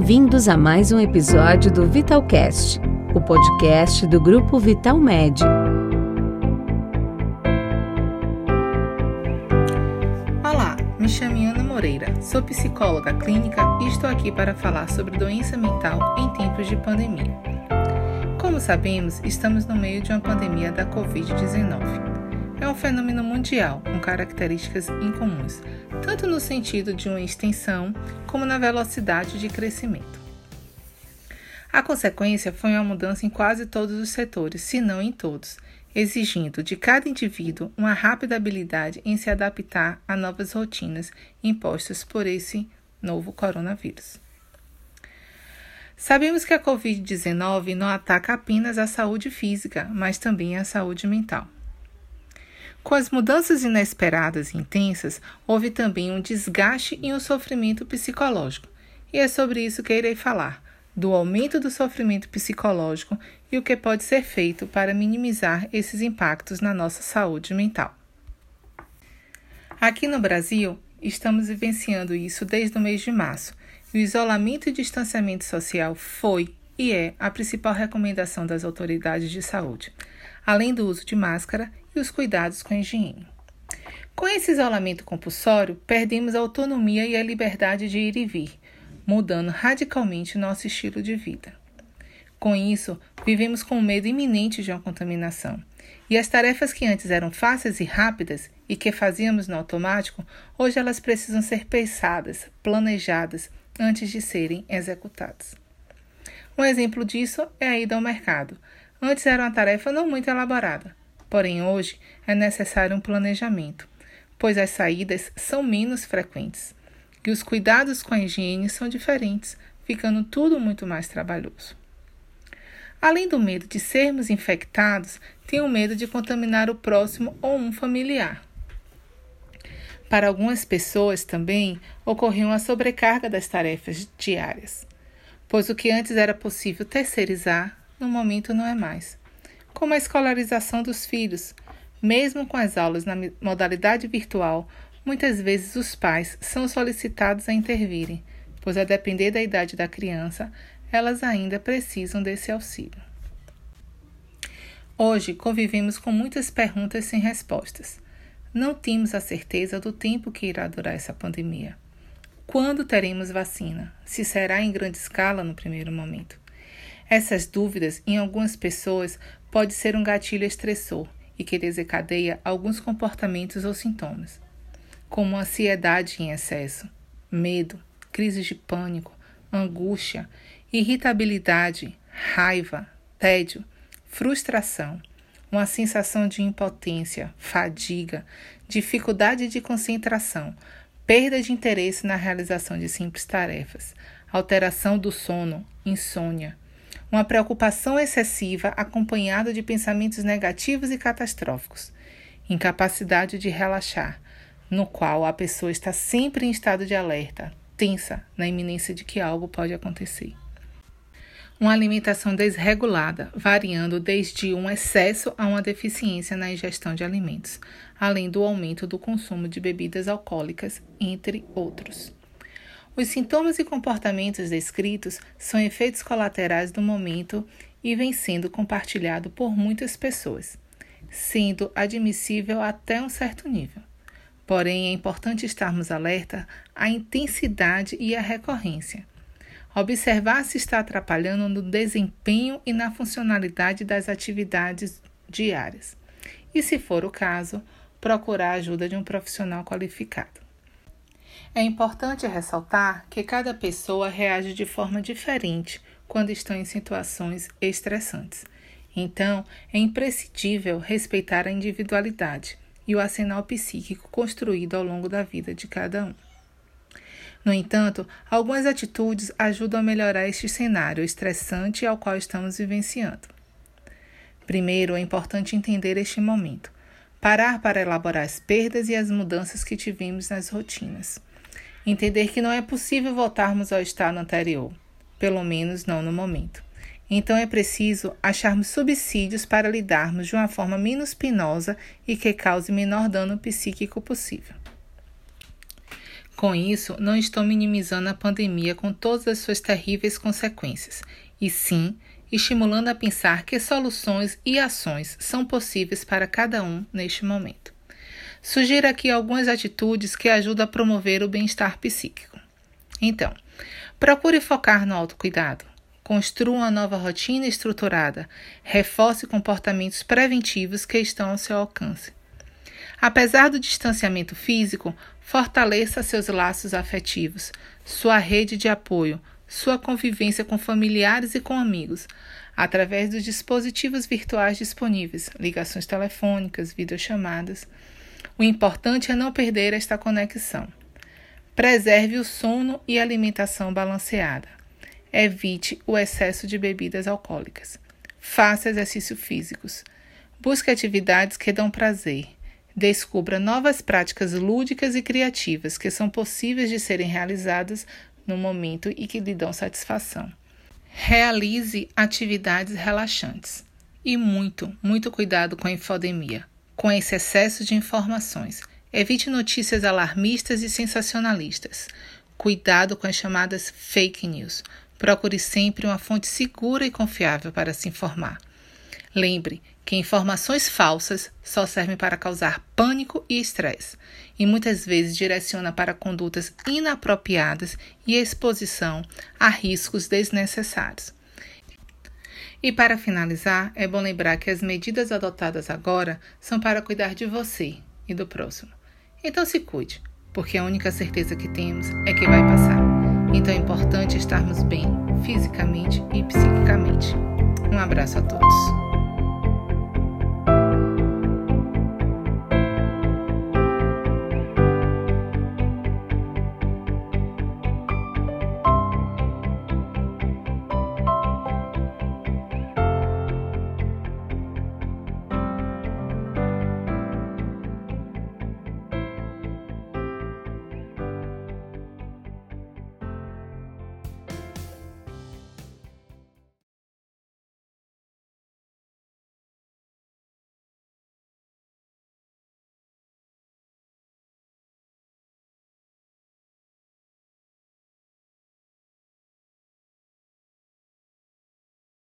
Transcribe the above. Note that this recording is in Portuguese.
Bem-vindos a mais um episódio do Vitalcast, o podcast do grupo Vital Med. Olá, me chamo Ana Moreira, sou psicóloga clínica e estou aqui para falar sobre doença mental em tempos de pandemia. Como sabemos, estamos no meio de uma pandemia da Covid-19 é um fenômeno mundial com características incomuns, tanto no sentido de uma extensão como na velocidade de crescimento. A consequência foi uma mudança em quase todos os setores, se não em todos, exigindo de cada indivíduo uma rápida habilidade em se adaptar a novas rotinas impostas por esse novo coronavírus. Sabemos que a Covid-19 não ataca apenas a saúde física, mas também a saúde mental. Com as mudanças inesperadas e intensas, houve também um desgaste e um sofrimento psicológico. E é sobre isso que irei falar, do aumento do sofrimento psicológico e o que pode ser feito para minimizar esses impactos na nossa saúde mental. Aqui no Brasil, estamos vivenciando isso desde o mês de março, e o isolamento e distanciamento social foi e é a principal recomendação das autoridades de saúde, além do uso de máscara e os cuidados com a higiene. Com esse isolamento compulsório, perdemos a autonomia e a liberdade de ir e vir, mudando radicalmente nosso estilo de vida. Com isso, vivemos com o medo iminente de uma contaminação. E as tarefas que antes eram fáceis e rápidas e que fazíamos no automático, hoje elas precisam ser pensadas, planejadas antes de serem executadas. Um exemplo disso é a ida ao mercado. Antes era uma tarefa não muito elaborada, Porém, hoje é necessário um planejamento, pois as saídas são menos frequentes e os cuidados com a higiene são diferentes, ficando tudo muito mais trabalhoso. Além do medo de sermos infectados, tem o medo de contaminar o próximo ou um familiar. Para algumas pessoas também ocorreu uma sobrecarga das tarefas diárias, pois o que antes era possível terceirizar, no momento não é mais como a escolarização dos filhos. Mesmo com as aulas na modalidade virtual, muitas vezes os pais são solicitados a intervirem, pois, a depender da idade da criança, elas ainda precisam desse auxílio. Hoje convivemos com muitas perguntas sem respostas. Não temos a certeza do tempo que irá durar essa pandemia. Quando teremos vacina? Se será em grande escala no primeiro momento? Essas dúvidas, em algumas pessoas, pode ser um gatilho estressor e que desencadeia alguns comportamentos ou sintomas, como ansiedade em excesso, medo, crises de pânico, angústia, irritabilidade, raiva, tédio, frustração, uma sensação de impotência, fadiga, dificuldade de concentração, perda de interesse na realização de simples tarefas, alteração do sono, insônia, uma preocupação excessiva acompanhada de pensamentos negativos e catastróficos, incapacidade de relaxar, no qual a pessoa está sempre em estado de alerta, tensa na iminência de que algo pode acontecer. Uma alimentação desregulada, variando desde um excesso a uma deficiência na ingestão de alimentos, além do aumento do consumo de bebidas alcoólicas, entre outros. Os sintomas e comportamentos descritos são efeitos colaterais do momento e vêm sendo compartilhado por muitas pessoas, sendo admissível até um certo nível. Porém, é importante estarmos alerta à intensidade e à recorrência. Observar se está atrapalhando no desempenho e na funcionalidade das atividades diárias. E, se for o caso, procurar a ajuda de um profissional qualificado. É importante ressaltar que cada pessoa reage de forma diferente quando estão em situações estressantes. Então, é imprescindível respeitar a individualidade e o arsenal psíquico construído ao longo da vida de cada um. No entanto, algumas atitudes ajudam a melhorar este cenário estressante ao qual estamos vivenciando. Primeiro, é importante entender este momento, parar para elaborar as perdas e as mudanças que tivemos nas rotinas Entender que não é possível voltarmos ao estado anterior, pelo menos não no momento. Então é preciso acharmos subsídios para lidarmos de uma forma menos penosa e que cause menor dano psíquico possível. Com isso, não estou minimizando a pandemia com todas as suas terríveis consequências, e sim estimulando a pensar que soluções e ações são possíveis para cada um neste momento. Sugiro aqui algumas atitudes que ajudam a promover o bem-estar psíquico. Então, procure focar no autocuidado. Construa uma nova rotina estruturada. Reforce comportamentos preventivos que estão ao seu alcance. Apesar do distanciamento físico, fortaleça seus laços afetivos, sua rede de apoio, sua convivência com familiares e com amigos, através dos dispositivos virtuais disponíveis, ligações telefônicas, videochamadas. O importante é não perder esta conexão. Preserve o sono e alimentação balanceada. Evite o excesso de bebidas alcoólicas. Faça exercícios físicos. Busque atividades que dão prazer. Descubra novas práticas lúdicas e criativas que são possíveis de serem realizadas no momento e que lhe dão satisfação. Realize atividades relaxantes. E muito, muito cuidado com a infodemia, com esse excesso de informações. Evite notícias alarmistas e sensacionalistas. Cuidado com as chamadas fake news. Procure sempre uma fonte segura e confiável para se informar. Lembre que informações falsas só servem para causar pânico e estresse, e muitas vezes direciona para condutas inapropriadas e exposição a riscos desnecessários. E para finalizar, é bom lembrar que as medidas adotadas agora são para cuidar de você e do próximo. Então se cuide, porque a única certeza que temos é que vai passar. Então é importante estarmos bem fisicamente e psiquicamente. Um abraço a todos.